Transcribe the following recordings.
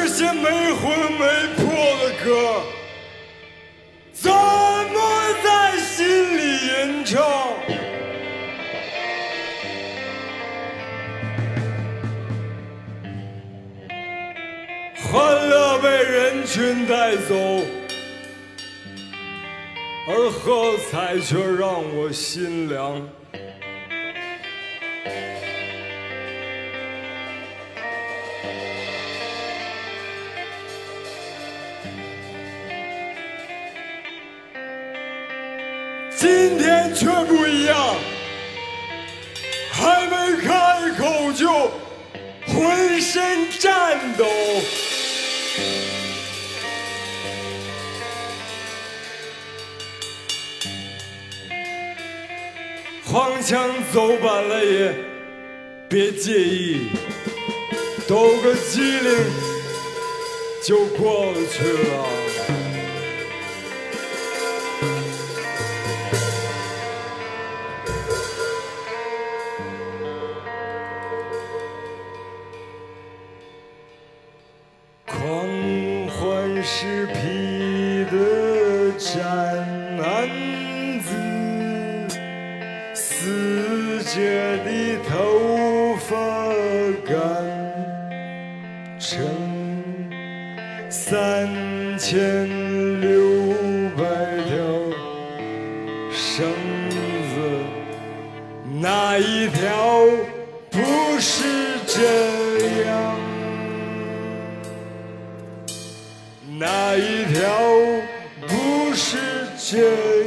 这些没魂没魄的歌怎么在心里吟唱？欢乐被人群带走而喝彩却让我心凉。走晚了也别介意。抖个机灵就过去了。生三千六百条绳子，哪一条不是这样？哪一条不是这样？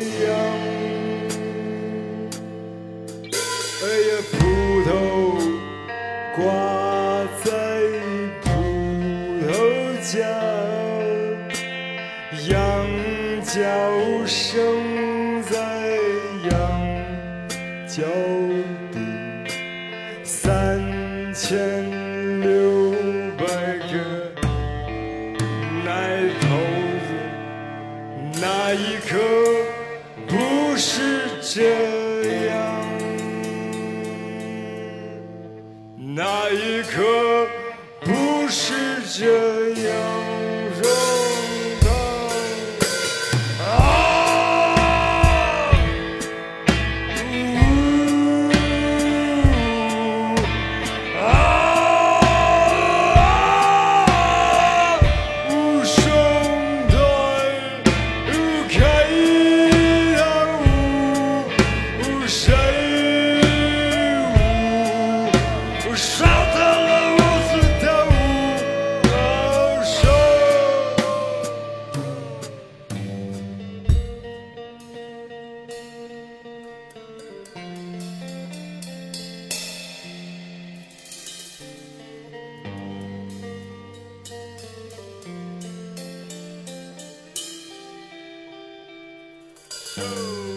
Show.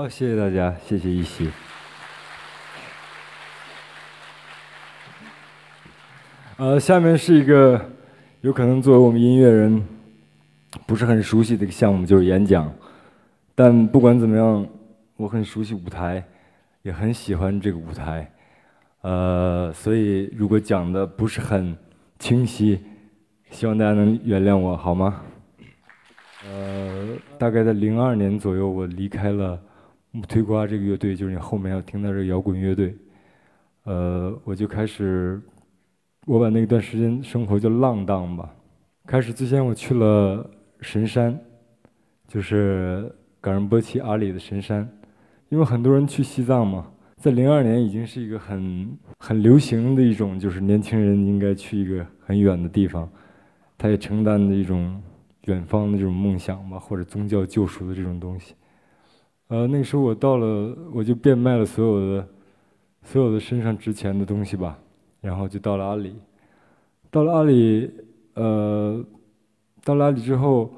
好，谢谢大家，谢谢一席。呃，下面是一个有可能作为我们音乐人不是很熟悉的一个项目，就是演讲。但不管怎么样，我很熟悉舞台，也很喜欢这个舞台。呃，所以如果讲的不是很清晰，希望大家能原谅我，好吗？呃，大概在零二年左右，我离开了。木推瓜这个乐队就是你后面要听到这个摇滚乐队，呃，我就开始，我把那段时间生活就浪荡吧。开始之前我去了神山，就是冈仁波齐阿里的神山，因为很多人去西藏嘛，在零二年已经是一个很很流行的一种，就是年轻人应该去一个很远的地方，他也承担着一种远方的这种梦想吧，或者宗教救赎的这种东西。呃，那时候我到了，我就变卖了所有的、所有的身上值钱的东西吧，然后就到了阿里。到了阿里，呃，到了阿里之后，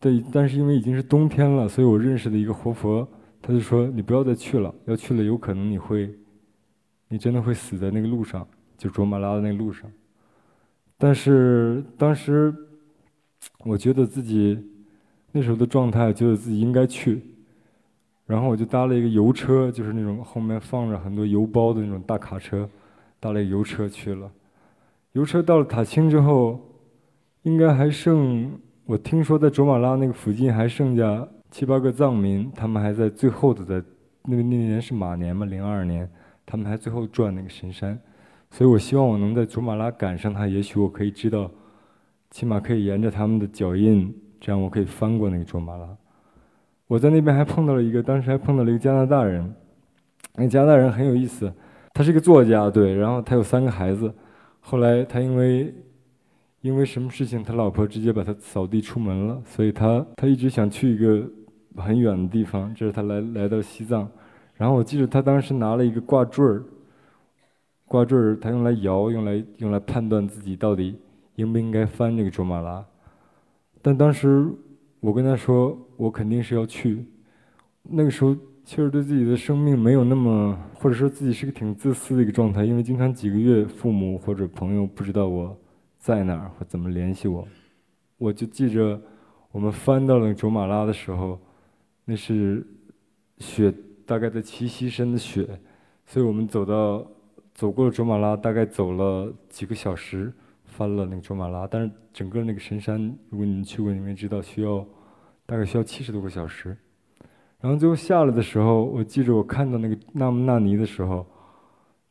对，但是因为已经是冬天了，所以我认识的一个活佛，他就说：“你不要再去了，要去了有可能你会，你真的会死在那个路上，就卓玛拉的那个路上。”但是当时，我觉得自己那时候的状态，觉得自己应该去。然后我就搭了一个油车，就是那种后面放着很多油包的那种大卡车，搭了一个油车去了。油车到了塔青之后，应该还剩，我听说在卓玛拉那个附近还剩下七八个藏民，他们还在最后的在，那个那年是马年嘛，零二年，他们还最后转那个神山，所以我希望我能在卓玛拉赶上他，也许我可以知道，起码可以沿着他们的脚印，这样我可以翻过那个卓玛拉。我在那边还碰到了一个，当时还碰到了一个加拿大人，那加拿大人很有意思，他是一个作家，对，然后他有三个孩子，后来他因为因为什么事情，他老婆直接把他扫地出门了，所以他他一直想去一个很远的地方，这是他来来到西藏，然后我记得他当时拿了一个挂坠儿，挂坠儿他用来摇，用来用来判断自己到底应不应该翻这个卓玛拉，但当时。我跟他说，我肯定是要去。那个时候，确实对自己的生命没有那么，或者说自己是个挺自私的一个状态，因为经常几个月父母或者朋友不知道我在哪儿或怎么联系我。我就记着，我们翻到了卓玛拉的时候，那是雪，大概在齐膝深的雪，所以我们走到走过了卓玛拉，大概走了几个小时。翻了那个卓玛拉，但是整个那个神山，如果你们去过，你们知道需要大概需要七十多个小时。然后最后下来的时候，我记着我看到那个纳木纳尼的时候，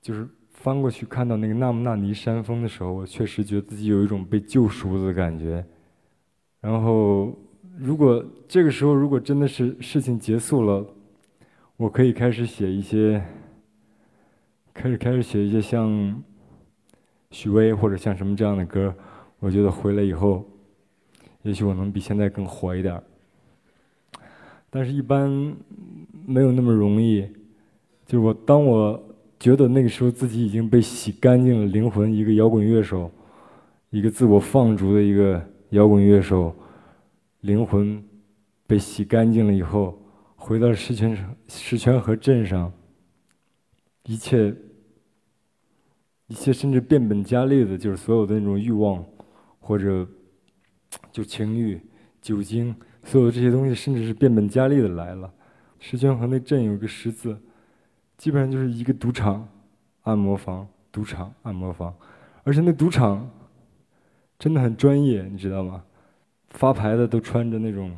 就是翻过去看到那个纳木纳尼山峰的时候，我确实觉得自己有一种被救赎的感觉。然后，如果这个时候如果真的是事情结束了，我可以开始写一些，开始开始写一些像。许巍或者像什么这样的歌，我觉得回来以后，也许我能比现在更火一点但是，一般没有那么容易。就我，当我觉得那个时候自己已经被洗干净了灵魂，一个摇滚乐手，一个自我放逐的一个摇滚乐手，灵魂被洗干净了以后，回到石泉石泉河镇上，一切。一切甚至变本加厉的，就是所有的那种欲望，或者就情欲、酒精，所有这些东西，甚至是变本加厉的来了。石泉河那镇有个十字，基本上就是一个赌场、按摩房、赌场、按摩房，而且那赌场真的很专业，你知道吗？发牌的都穿着那种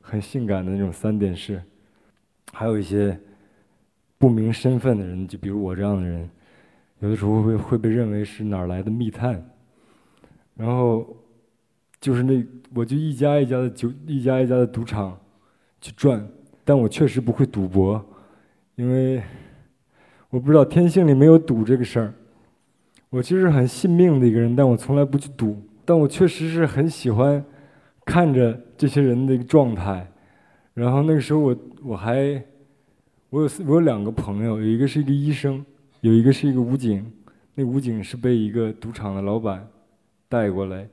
很性感的那种三点式，还有一些不明身份的人，就比如我这样的人。有的时候会会被认为是哪儿来的密探，然后就是那我就一家一家的酒一家一家的赌场去转，但我确实不会赌博，因为我不知道天性里没有赌这个事儿。我其实很信命的一个人，但我从来不去赌。但我确实是很喜欢看着这些人的状态。然后那个时候我我还我有我有两个朋友，有一个是一个医生。有一个是一个武警，那武警是被一个赌场的老板带过来，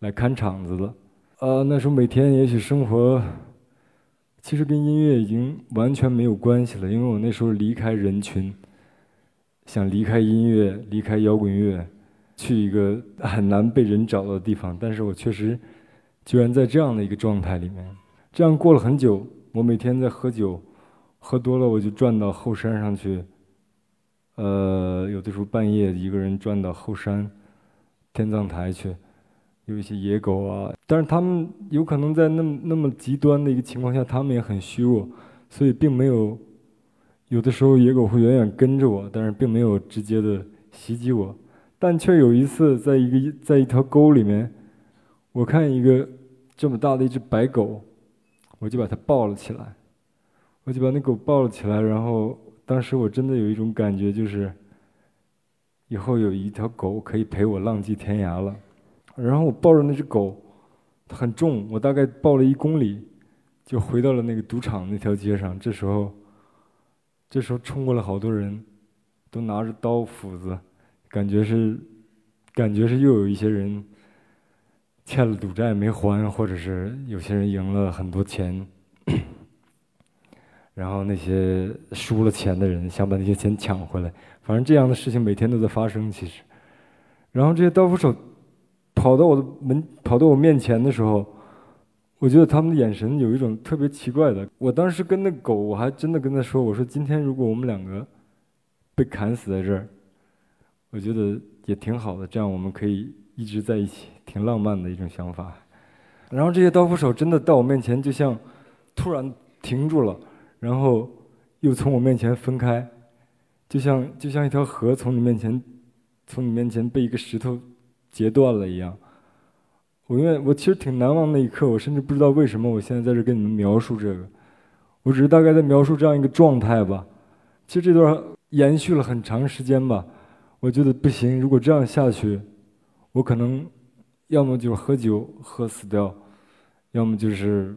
来看场子的。呃，那时候每天也许生活，其实跟音乐已经完全没有关系了，因为我那时候离开人群，想离开音乐，离开摇滚乐，去一个很难被人找到的地方。但是我确实，居然在这样的一个状态里面，这样过了很久。我每天在喝酒，喝多了我就转到后山上去。呃，有的时候半夜一个人转到后山天葬台去。有一些野狗啊，但是他们有可能在那么那么极端的一个情况下，他们也很虚弱，所以并没有。有的时候野狗会远远跟着我，但是并没有直接的袭击我。但却有一次，在一个在一条沟里面，我看一个这么大的一只白狗，我就把它抱了起来，我就把那狗抱了起来。然后当时我真的有一种感觉，就是以后有一条狗可以陪我浪迹天涯了。然后我抱着那只狗，它很重，我大概抱了一公里，就回到了那个赌场那条街上。这时候，这时候冲过来好多人，都拿着刀斧子，感觉是，感觉是又有一些人欠了赌债没还，或者是有些人赢了很多钱，然后那些输了钱的人想把那些钱抢回来。反正这样的事情每天都在发生，其实。然后这些刀斧手。跑到我的门，跑到我面前的时候，我觉得他们的眼神有一种特别奇怪的。我当时跟那狗，我还真的跟他说：“我说今天如果我们两个被砍死在这儿，我觉得也挺好的，这样我们可以一直在一起，挺浪漫的一种想法。”然后这些刀斧手真的到我面前，就像突然停住了，然后又从我面前分开，就像就像一条河从你面前，从你面前被一个石头。截断了一样，我因为我其实挺难忘那一刻，我甚至不知道为什么我现在在这跟你们描述这个，我只是大概在描述这样一个状态吧。其实这段延续了很长时间吧，我觉得不行，如果这样下去，我可能要么就是喝酒喝死掉，要么就是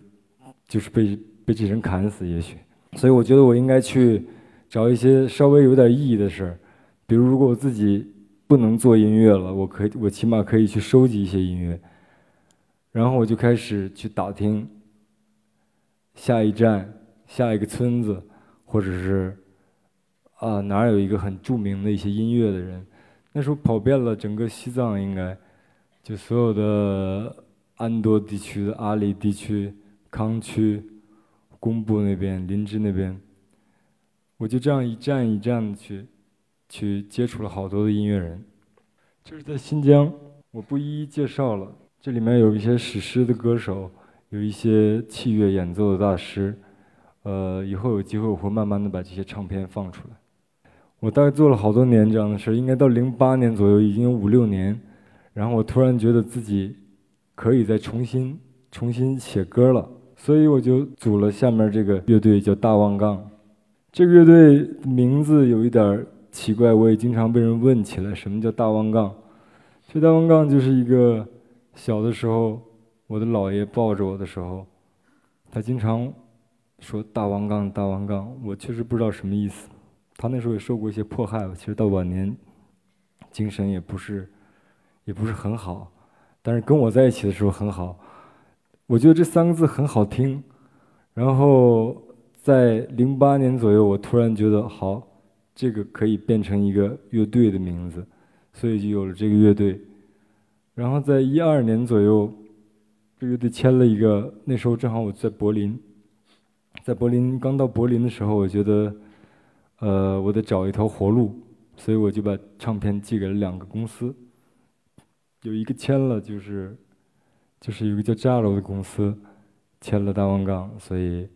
就是被被这人砍死，也许。所以我觉得我应该去找一些稍微有点意义的事儿，比如如果我自己。不能做音乐了，我可以，我起码可以去收集一些音乐。然后我就开始去打听下一站、下一个村子，或者是啊哪儿有一个很著名的一些音乐的人。那时候跑遍了整个西藏，应该就所有的安多地区的阿里地区、康区、工布那边、林芝那边，我就这样一站一站的去。去接触了好多的音乐人，就是在新疆，我不一一介绍了。这里面有一些史诗的歌手，有一些器乐演奏的大师。呃，以后有机会我会慢慢的把这些唱片放出来。我大概做了好多年这样的事儿，应该到零八年左右，已经有五六年。然后我突然觉得自己可以再重新重新写歌了，所以我就组了下面这个乐队，叫大望杠。这个乐队名字有一点儿。奇怪，我也经常被人问起来，什么叫大弯杠？这大弯杠就是一个小的时候，我的姥爷抱着我的时候，他经常说大弯杠，大弯杠。我确实不知道什么意思。他那时候也受过一些迫害，其实到晚年，精神也不是，也不是很好。但是跟我在一起的时候很好。我觉得这三个字很好听。然后在零八年左右，我突然觉得好。这个可以变成一个乐队的名字，所以就有了这个乐队。然后在一二年左右，这乐队签了一个，那时候正好我在柏林，在柏林刚到柏林的时候，我觉得，呃，我得找一条活路，所以我就把唱片寄给了两个公司，有一个签了，就是就是有一个叫 Jalo 的公司签了大王杠，所以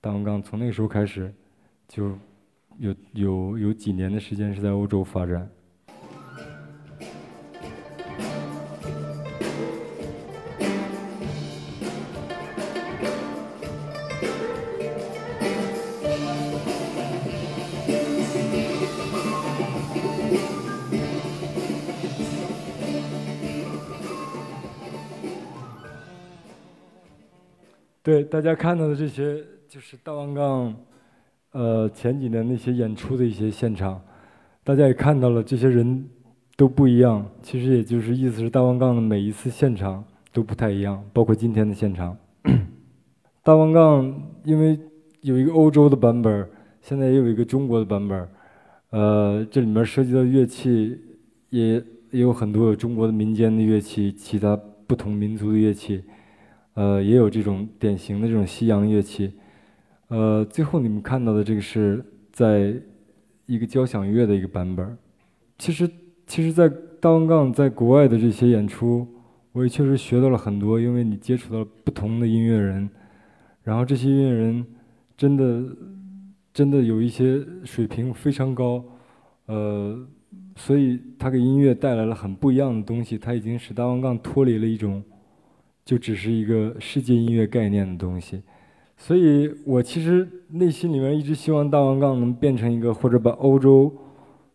大王杠从那个时候开始就。有有有几年的时间是在欧洲发展。对大家看到的这些，就是大王杠。呃，前几年那些演出的一些现场，大家也看到了，这些人都不一样。其实也就是意思是大王杠的每一次现场都不太一样，包括今天的现场。大王杠因为有一个欧洲的版本，现在也有一个中国的版本。呃，这里面涉及到乐器也也有很多中国的民间的乐器，其他不同民族的乐器，呃，也有这种典型的这种西洋乐器。呃，最后你们看到的这个是在一个交响乐的一个版本。其实，其实，在大王杠在国外的这些演出，我也确实学到了很多，因为你接触到了不同的音乐人，然后这些音乐人真的真的有一些水平非常高，呃，所以他给音乐带来了很不一样的东西。他已经使大王杠脱离了一种就只是一个世界音乐概念的东西。所以我其实内心里面一直希望大王杠能变成一个，或者把欧洲、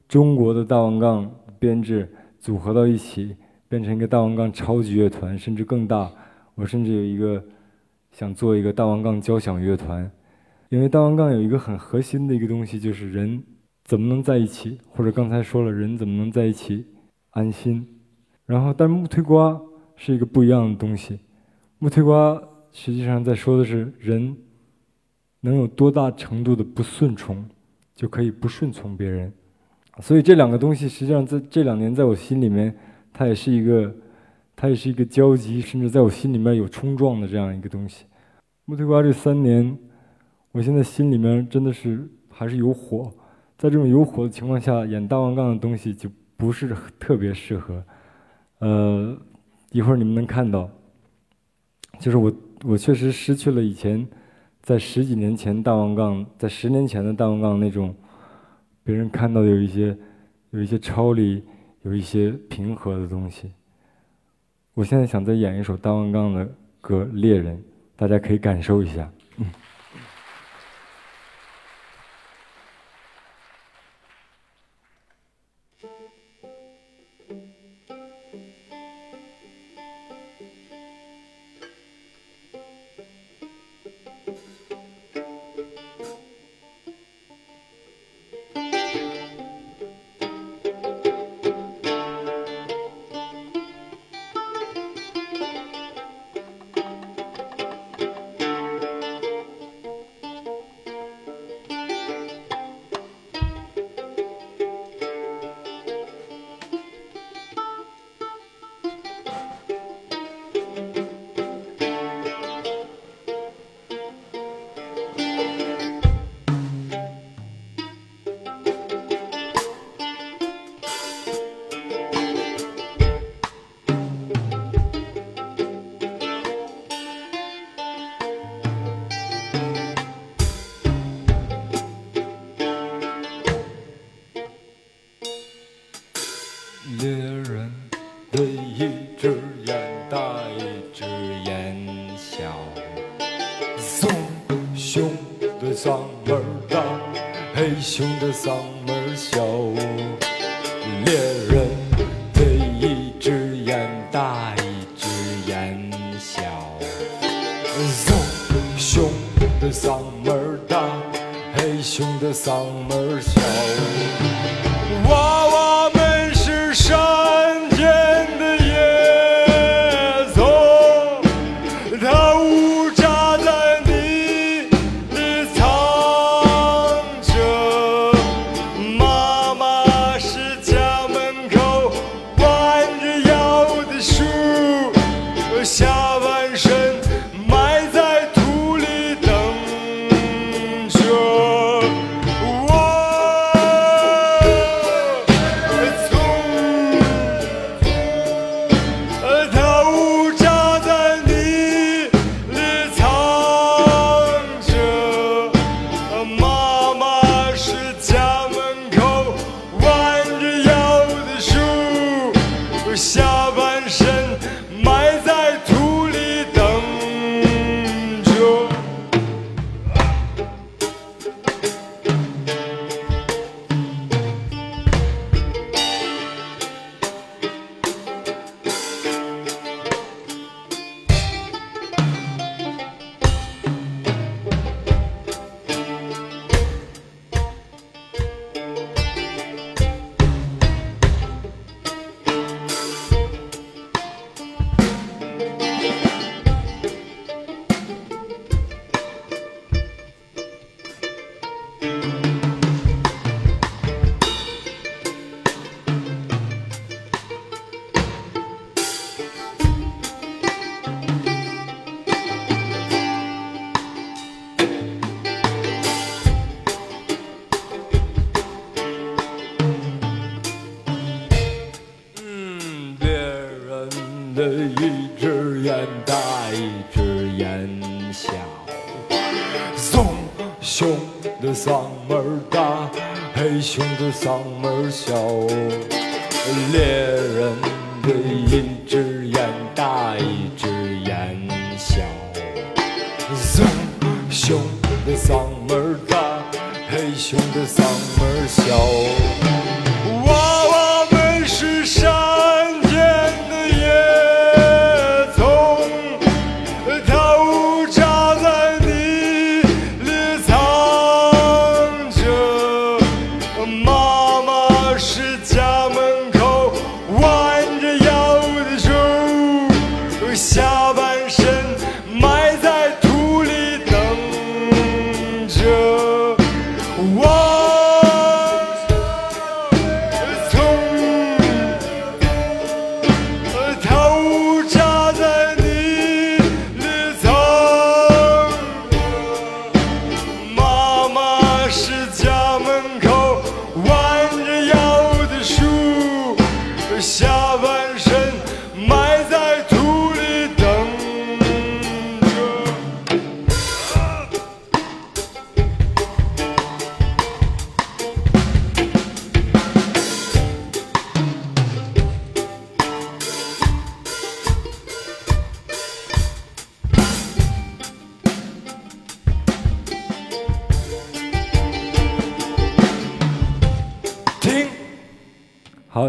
中国的大王杠编制组合到一起，变成一个大王杠超级乐团，甚至更大。我甚至有一个想做一个大王杠交响乐团，因为大王杠有一个很核心的一个东西，就是人怎么能在一起，或者刚才说了，人怎么能在一起安心。然后，但木推瓜是一个不一样的东西，木推瓜。实际上在说的是人能有多大程度的不顺从，就可以不顺从别人。所以这两个东西实际上在这两年在我心里面，它也是一个，它也是一个交集，甚至在我心里面有冲撞的这样一个东西。木推瓜这三年，我现在心里面真的是还是有火，在这种有火的情况下，演大王杠的东西就不是特别适合。呃，一会儿你们能看到，就是我。我确实失去了以前，在十几年前大王杠，在十年前的大王杠那种，别人看到有一些，有一些超离，有一些平和的东西。我现在想再演一首大王杠的歌《猎人》，大家可以感受一下。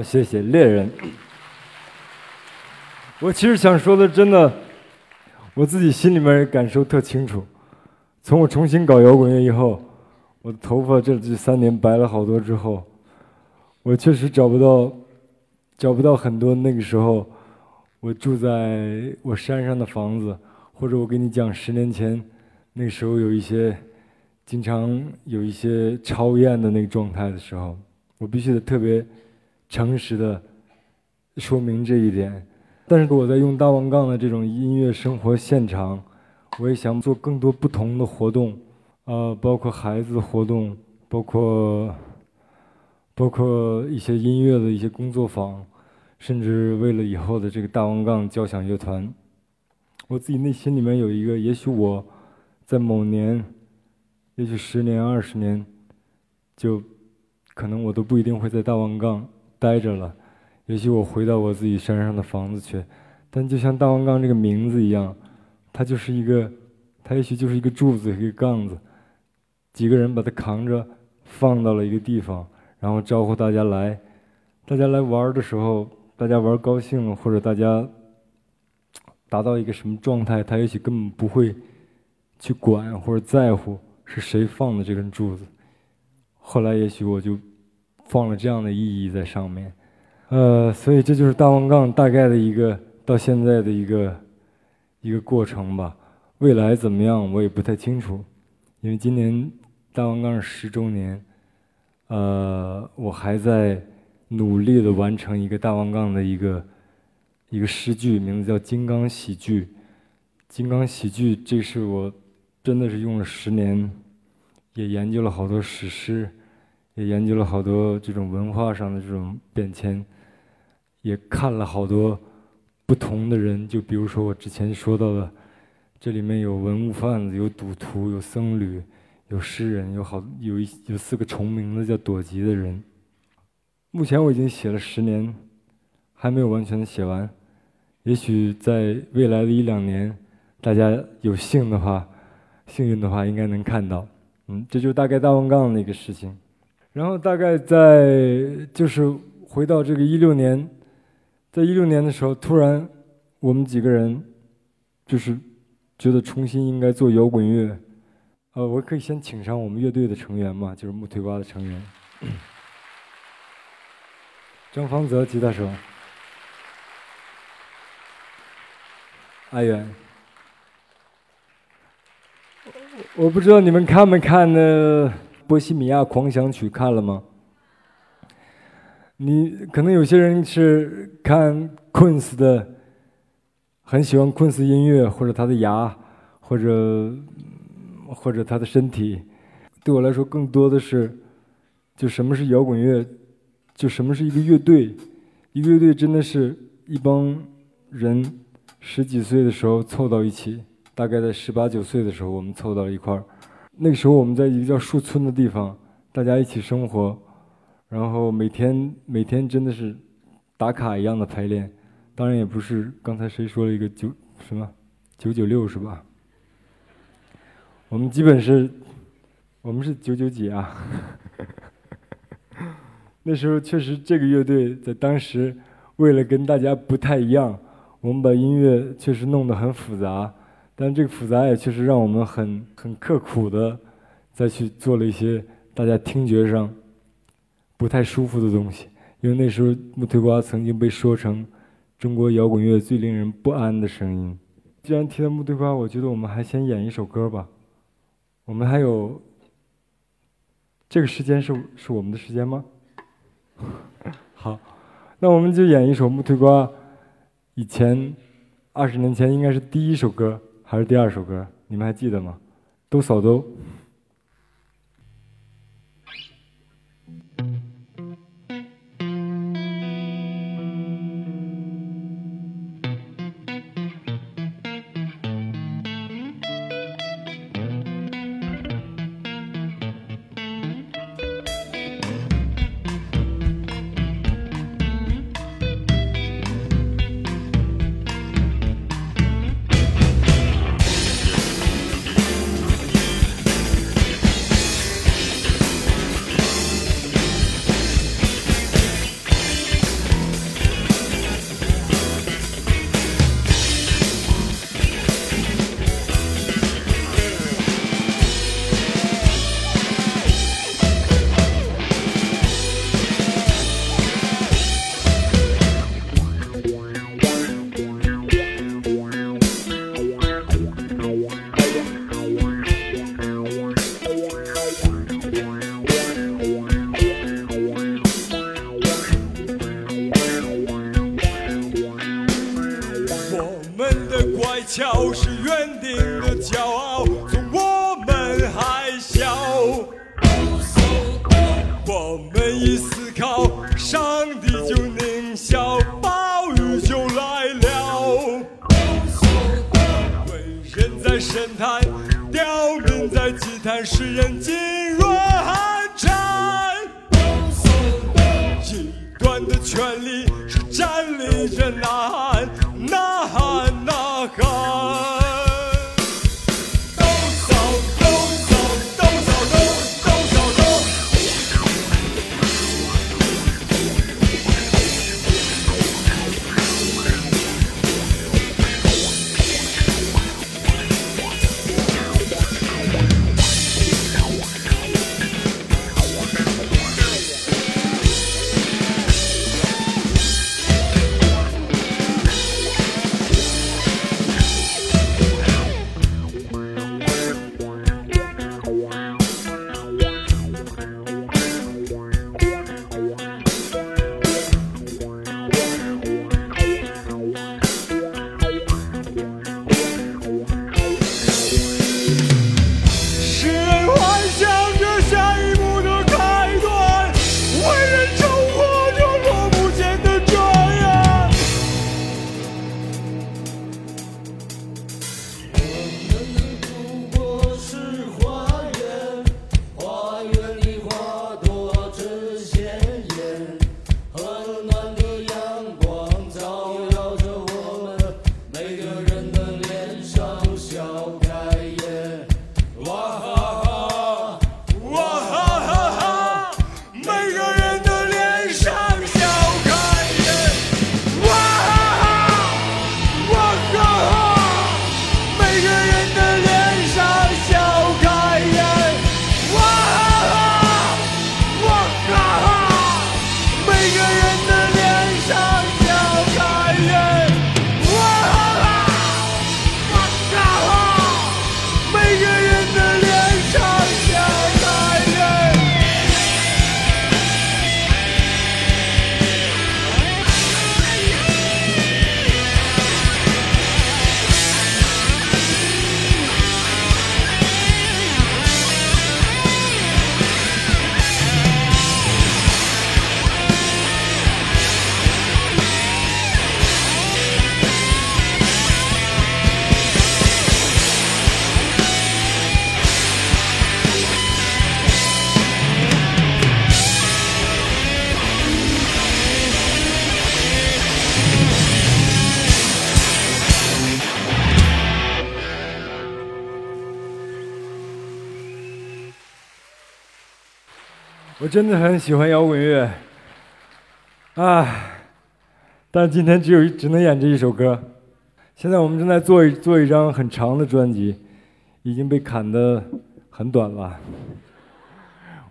谢谢猎人。我其实想说的，真的，我自己心里面感受特清楚。从我重新搞摇滚乐以后，我的头发这这三年白了好多之后，我确实找不到，找不到很多那个时候我住在我山上的房子，或者我给你讲十年前那时候有一些经常有一些超验的那个状态的时候，我必须得特别。诚实的说明这一点，但是我在用大王杠的这种音乐生活现场，我也想做更多不同的活动，呃，包括孩子的活动，包括包括一些音乐的一些工作坊，甚至为了以后的这个大王杠交响乐团，我自己内心里面有一个，也许我在某年，也许十年、二十年，就可能我都不一定会在大王杠。待着了，也许我回到我自己山上的房子去，但就像大王杠这个名字一样，它就是一个，它也许就是一个柱子，一个杠子，几个人把它扛着放到了一个地方，然后招呼大家来，大家来玩的时候，大家玩高兴了，或者大家达到一个什么状态，他也许根本不会去管或者在乎是谁放的这根柱子，后来也许我就。放了这样的意义在上面，呃，所以这就是大王杠大概的一个到现在的一个一个过程吧。未来怎么样，我也不太清楚，因为今年大王杠十周年，呃，我还在努力的完成一个大王杠的一个一个诗句，名字叫《金刚喜剧》。金刚喜剧，这是我真的是用了十年，也研究了好多史诗。也研究了好多这种文化上的这种变迁，也看了好多不同的人，就比如说我之前说到的，这里面有文物贩子，有赌徒，有僧侣，有诗人，有好有一有四个重名的叫朵吉的人。目前我已经写了十年，还没有完全的写完，也许在未来的一两年，大家有幸的话，幸运的话，应该能看到。嗯，这就是大概大王杠的一个事情。然后大概在就是回到这个一六年，在一六年的时候，突然我们几个人就是觉得重新应该做摇滚乐。呃，我可以先请上我们乐队的成员嘛，就是木腿瓜的成员，张方泽吉他手，阿远。我不知道你们看没看呢？《波西米亚狂想曲》看了吗？你可能有些人是看 Queen 的，很喜欢 Queen 音乐，或者他的牙，或者或者他的身体。对我来说，更多的是，就什么是摇滚乐，就什么是一个乐队。一个乐队真的是一帮人十几岁的时候凑到一起，大概在十八九岁的时候，我们凑到了一块儿。那个时候我们在一个叫树村的地方，大家一起生活，然后每天每天真的是打卡一样的排练。当然也不是刚才谁说了一个九什么九九六是吧？我们基本是，我们是九九几啊？那时候确实这个乐队在当时为了跟大家不太一样，我们把音乐确实弄得很复杂，但这个复杂也确实让我们很很刻苦的再去做了一些大家听觉上不太舒服的东西。因为那时候木推瓜曾经被说成。中国摇滚乐最令人不安的声音。既然提到木对瓜，我觉得我们还先演一首歌吧。我们还有这个时间是是我们的时间吗？好，那我们就演一首木推瓜以前二十年前应该是第一首歌还是第二首歌？你们还记得吗？都扫都。我真的很喜欢摇滚乐，啊，但今天只有只能演这一首歌。现在我们正在做一做一张很长的专辑，已经被砍得很短了。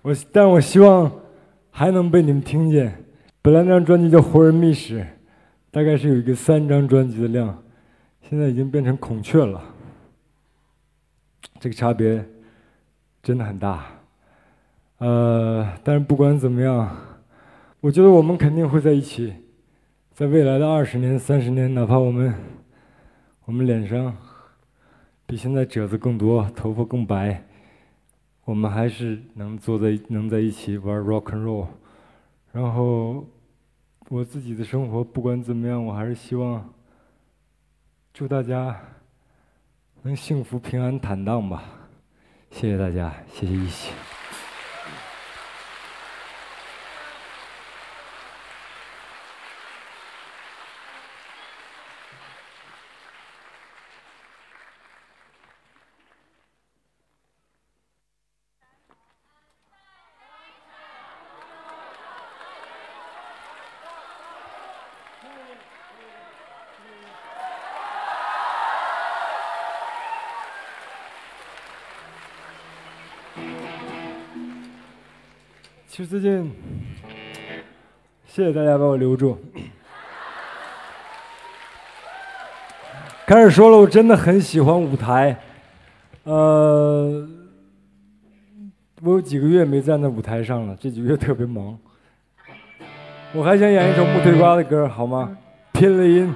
我但我希望还能被你们听见。本来那张专辑叫《活人秘史》，大概是有一个三张专辑的量，现在已经变成孔雀了。这个差别真的很大。呃，但是不管怎么样，我觉得我们肯定会在一起，在未来的二十年、三十年，哪怕我们我们脸上比现在褶子更多，头发更白，我们还是能坐在能在一起玩 rock and roll。然后我自己的生活不管怎么样，我还是希望祝大家能幸福、平安、坦荡吧。谢谢大家，谢谢一起。最近，谢谢大家把我留住。开始说了，我真的很喜欢舞台。呃，我有几个月没站在舞台上了，这几个月特别忙。我还想演一首木推瓜的歌，好吗？拼了音。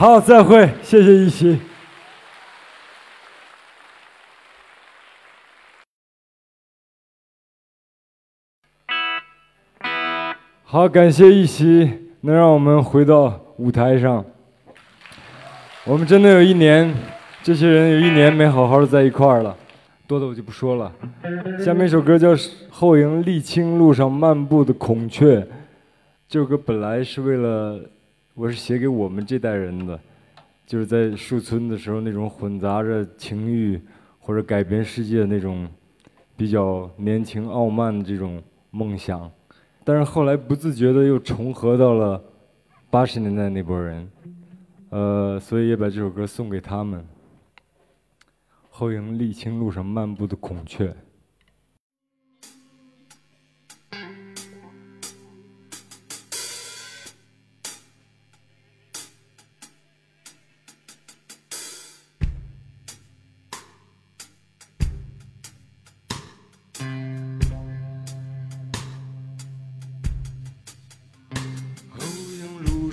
好，再会，谢谢一席。好，感谢一席能让我们回到舞台上。我们真的有一年，这些人有一年没好好的在一块儿了，多的我就不说了。下面一首歌叫《后营沥青路上漫步的孔雀》，这首歌本来是为了，我是写给我们这代人的，就是在树村的时候那种混杂着情欲或者改变世界那种比较年轻傲慢的这种梦想。但是后来不自觉的又重合到了八十年代那波人，呃，所以也把这首歌送给他们。后营沥青路上漫步的孔雀。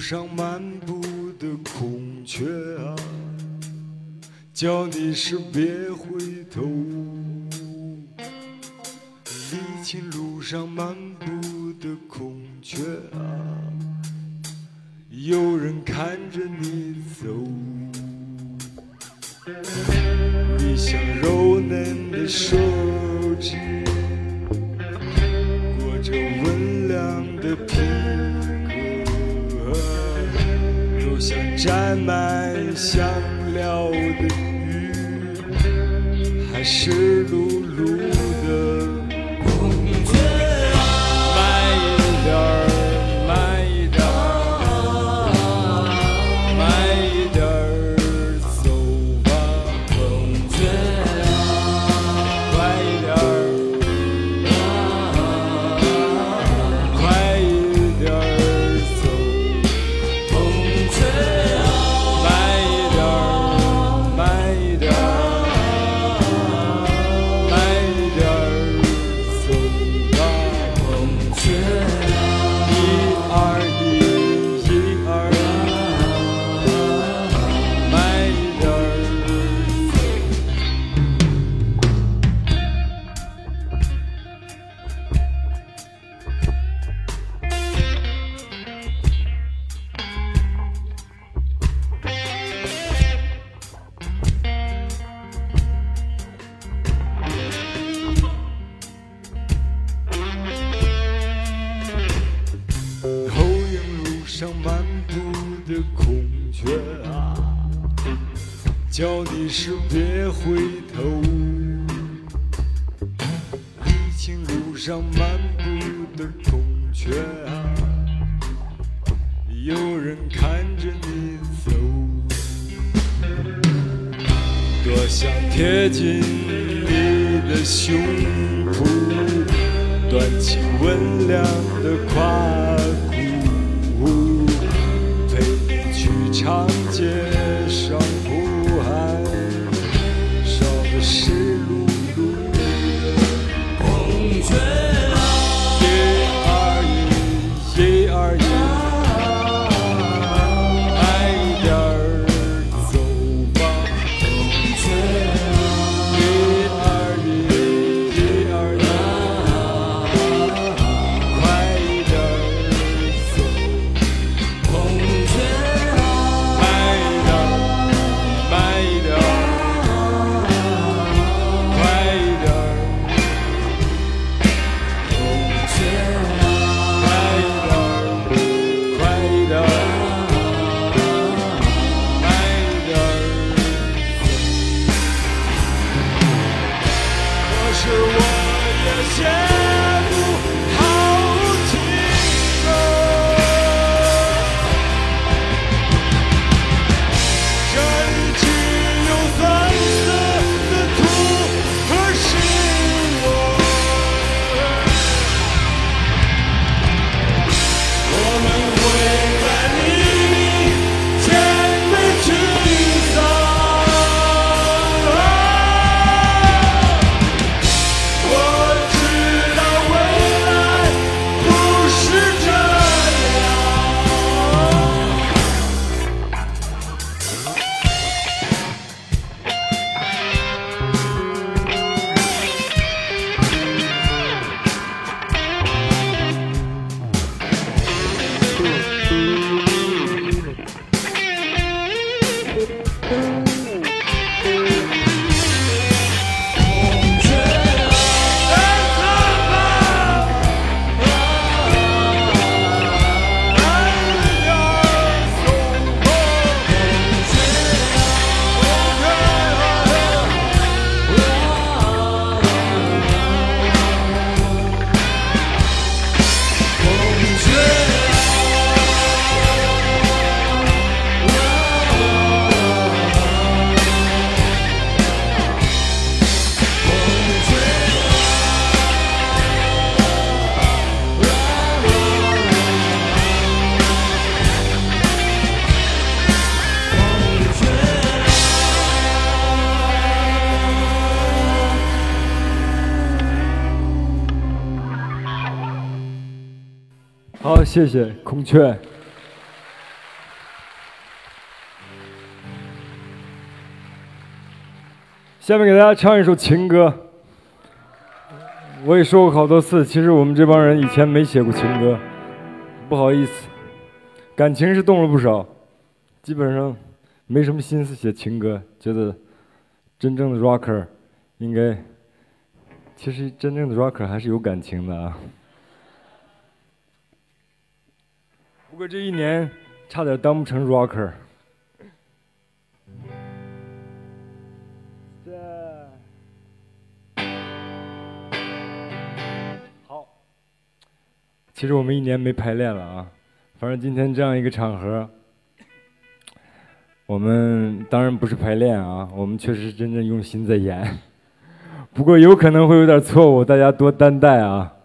上漫步的孔雀啊，叫你是别回头。沥青路上漫步的孔雀啊，有人看着你走。你像柔嫩的手指，沾满香料的鱼，还是路上漫步的孔雀啊，叫你时别回头。沥青路上漫步的孔雀啊，有人看着你走，多想贴近你的胸脯，端起温凉的筷。because 谢谢孔雀。下面给大家唱一首情歌。我也说过好多次，其实我们这帮人以前没写过情歌，不好意思，感情是动了不少，基本上没什么心思写情歌。觉得真正的 rocker 应该，其实真正的 rocker 还是有感情的啊。不过这一年差点当不成 rocker。好，其实我们一年没排练了啊。反正今天这样一个场合，我们当然不是排练啊，我们确实真正用心在演。不过有可能会有点错误，大家多担待啊。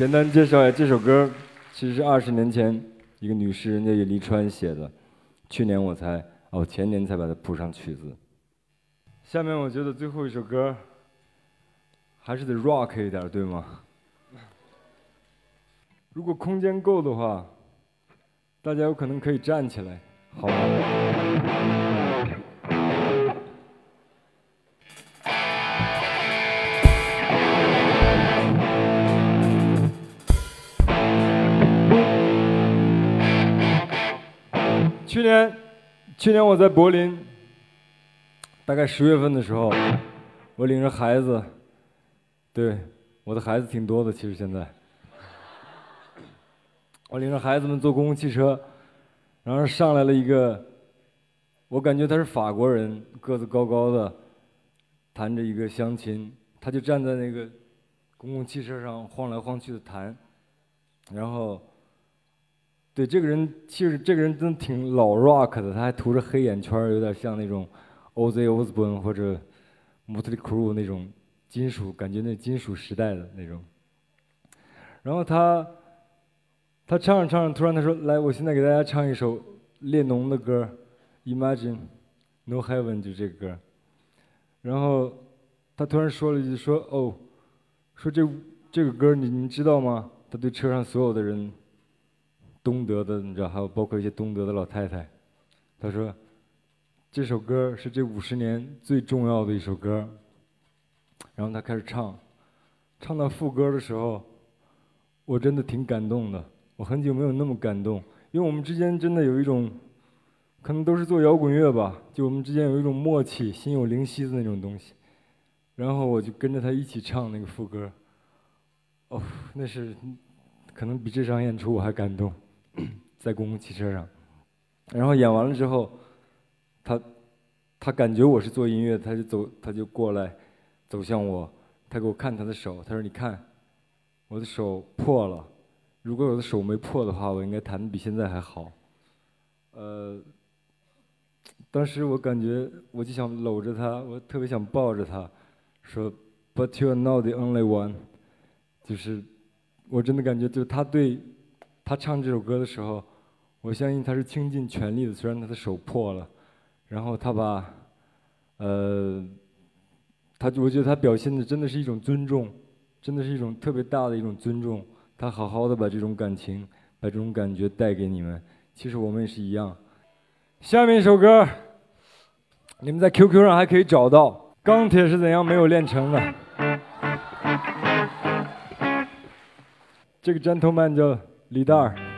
简单介绍一下这首歌，其实是二十年前一个女诗人叫叶黎川写的，去年我才哦前年才把它谱上曲子。下面我觉得最后一首歌还是得 rock 一点，对吗？如果空间够的话，大家有可能可以站起来，好吗？去年，去年我在柏林，大概十月份的时候，我领着孩子，对，我的孩子挺多的，其实现在，我领着孩子们坐公共汽车，然后上来了一个，我感觉他是法国人，个子高高的，弹着一个乡琴，他就站在那个公共汽车上晃来晃去的弹，然后。对这个人，其实这个人真的挺老 rock 的，他还涂着黑眼圈，有点像那种 Ozzy Osbourne 或者 Motley Crue 那种金属，感觉那金属时代的那种。然后他，他唱着唱着，突然他说：“来，我现在给大家唱一首列侬的歌，Imagine No Heaven，就这个歌。”然后他突然说了一句：“说哦，说这这个歌你你知道吗？”他对车上所有的人。东德的，你知道，还有包括一些东德的老太太，她说，这首歌是这五十年最重要的一首歌。然后她开始唱，唱到副歌的时候，我真的挺感动的。我很久没有那么感动，因为我们之间真的有一种，可能都是做摇滚乐吧，就我们之间有一种默契，心有灵犀的那种东西。然后我就跟着他一起唱那个副歌，哦，那是，可能比这场演出我还感动。在公共汽车上，然后演完了之后，他他感觉我是做音乐，他就走，他就过来走向我，他给我看他的手，他说：“你看，我的手破了，如果我的手没破的话，我应该弹的比现在还好。”呃，当时我感觉我就想搂着他，我特别想抱着他，说：“But you are not the only one。”就是我真的感觉，就他对。他唱这首歌的时候，我相信他是倾尽全力的。虽然他的手破了，然后他把，呃，他我觉得他表现的真的是一种尊重，真的是一种特别大的一种尊重。他好好的把这种感情，把这种感觉带给你们。其实我们也是一样。下面一首歌，你们在 QQ 上还可以找到，《钢铁是怎样没有炼成的》。这个 gentleman 叫。李诞。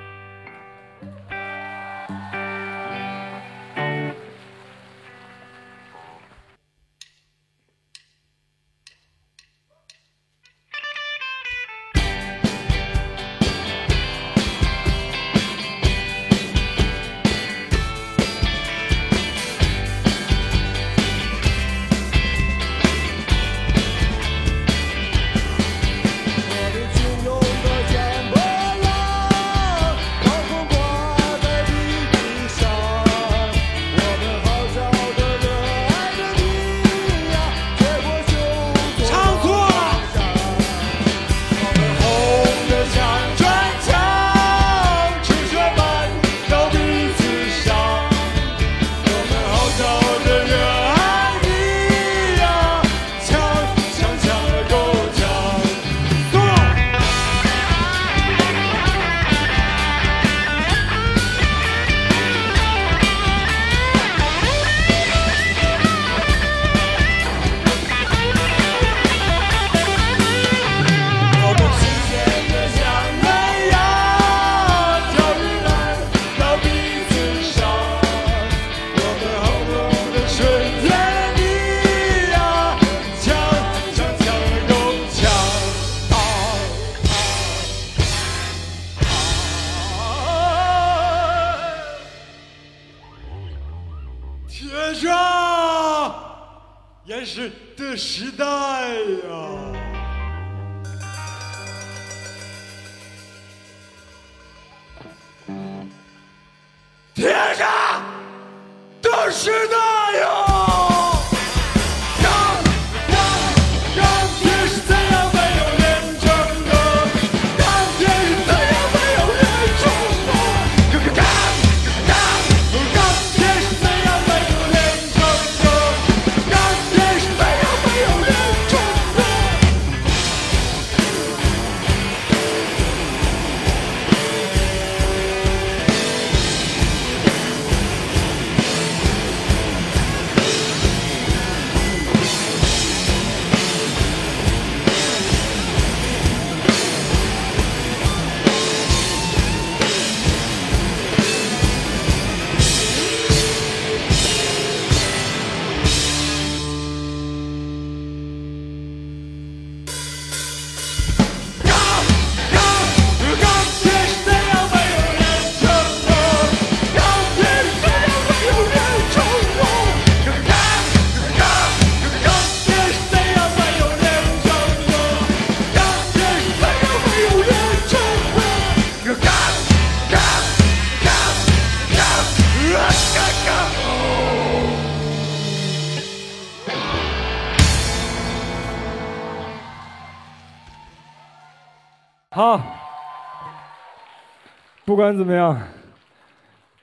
不管怎么样，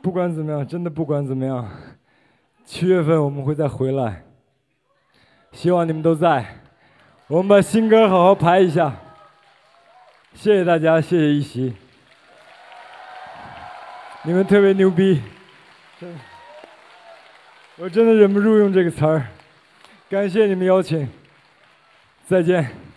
不管怎么样，真的不管怎么样，七月份我们会再回来。希望你们都在。我们把新歌好好排一下。谢谢大家，谢谢一席，你们特别牛逼，真，我真的忍不住用这个词儿。感谢你们邀请，再见。